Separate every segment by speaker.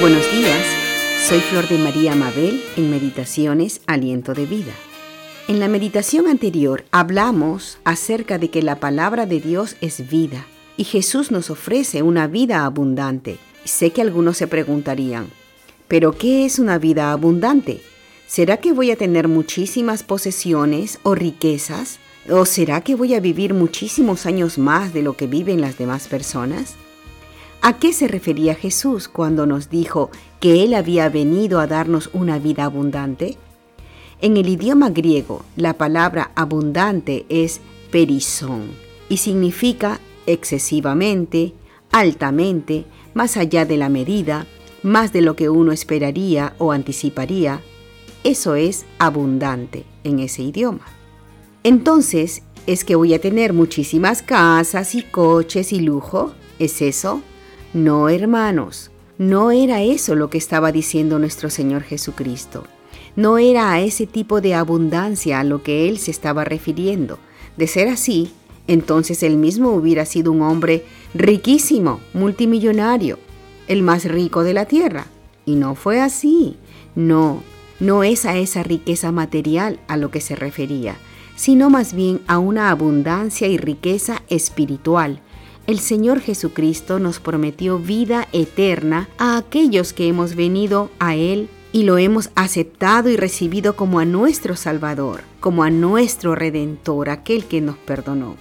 Speaker 1: Buenos días, soy Flor de María Mabel en Meditaciones Aliento de Vida. En la meditación anterior hablamos acerca de que la palabra de Dios es vida y Jesús nos ofrece una vida abundante. Sé que algunos se preguntarían, ¿pero qué es una vida abundante? ¿Será que voy a tener muchísimas posesiones o riquezas? ¿O será que voy a vivir muchísimos años más de lo que viven las demás personas? ¿A qué se refería Jesús cuando nos dijo que Él había venido a darnos una vida abundante? En el idioma griego, la palabra abundante es perisón y significa excesivamente, altamente, más allá de la medida, más de lo que uno esperaría o anticiparía. Eso es abundante en ese idioma. Entonces, ¿es que voy a tener muchísimas casas y coches y lujo? ¿Es eso? No, hermanos, no era eso lo que estaba diciendo nuestro Señor Jesucristo. No era a ese tipo de abundancia a lo que Él se estaba refiriendo. De ser así, entonces Él mismo hubiera sido un hombre riquísimo, multimillonario, el más rico de la tierra. Y no fue así. No, no es a esa riqueza material a lo que se refería, sino más bien a una abundancia y riqueza espiritual el Señor Jesucristo nos prometió vida eterna a aquellos que hemos venido a Él y lo hemos aceptado y recibido como a nuestro Salvador, como a nuestro Redentor, aquel que nos perdonó.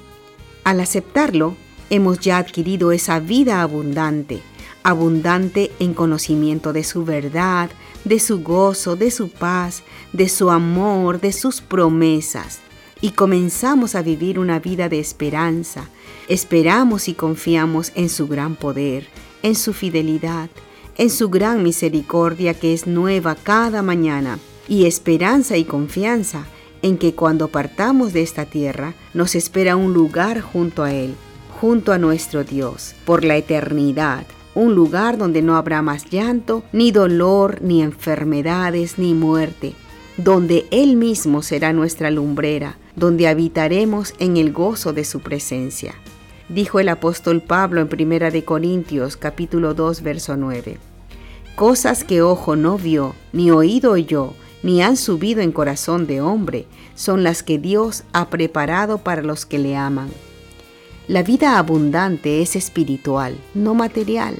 Speaker 1: Al aceptarlo, hemos ya adquirido esa vida abundante, abundante en conocimiento de su verdad, de su gozo, de su paz, de su amor, de sus promesas, y comenzamos a vivir una vida de esperanza. Esperamos y confiamos en su gran poder, en su fidelidad, en su gran misericordia que es nueva cada mañana, y esperanza y confianza en que cuando partamos de esta tierra nos espera un lugar junto a Él, junto a nuestro Dios, por la eternidad, un lugar donde no habrá más llanto, ni dolor, ni enfermedades, ni muerte, donde Él mismo será nuestra lumbrera, donde habitaremos en el gozo de su presencia. Dijo el apóstol Pablo en Primera de Corintios capítulo 2 verso 9. Cosas que ojo no vio, ni oído oyó, ni han subido en corazón de hombre, son las que Dios ha preparado para los que le aman. La vida abundante es espiritual, no material.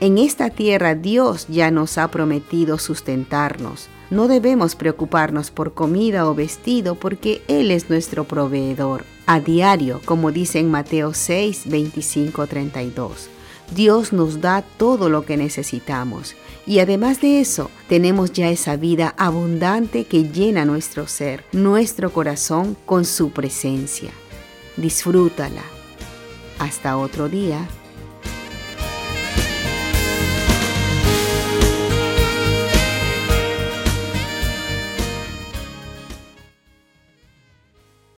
Speaker 1: En esta tierra Dios ya nos ha prometido sustentarnos, no debemos preocuparnos por comida o vestido porque Él es nuestro proveedor. A diario, como dice en Mateo 6, 25, 32. Dios nos da todo lo que necesitamos y además de eso tenemos ya esa vida abundante que llena nuestro ser, nuestro corazón con su presencia. Disfrútala. Hasta otro día.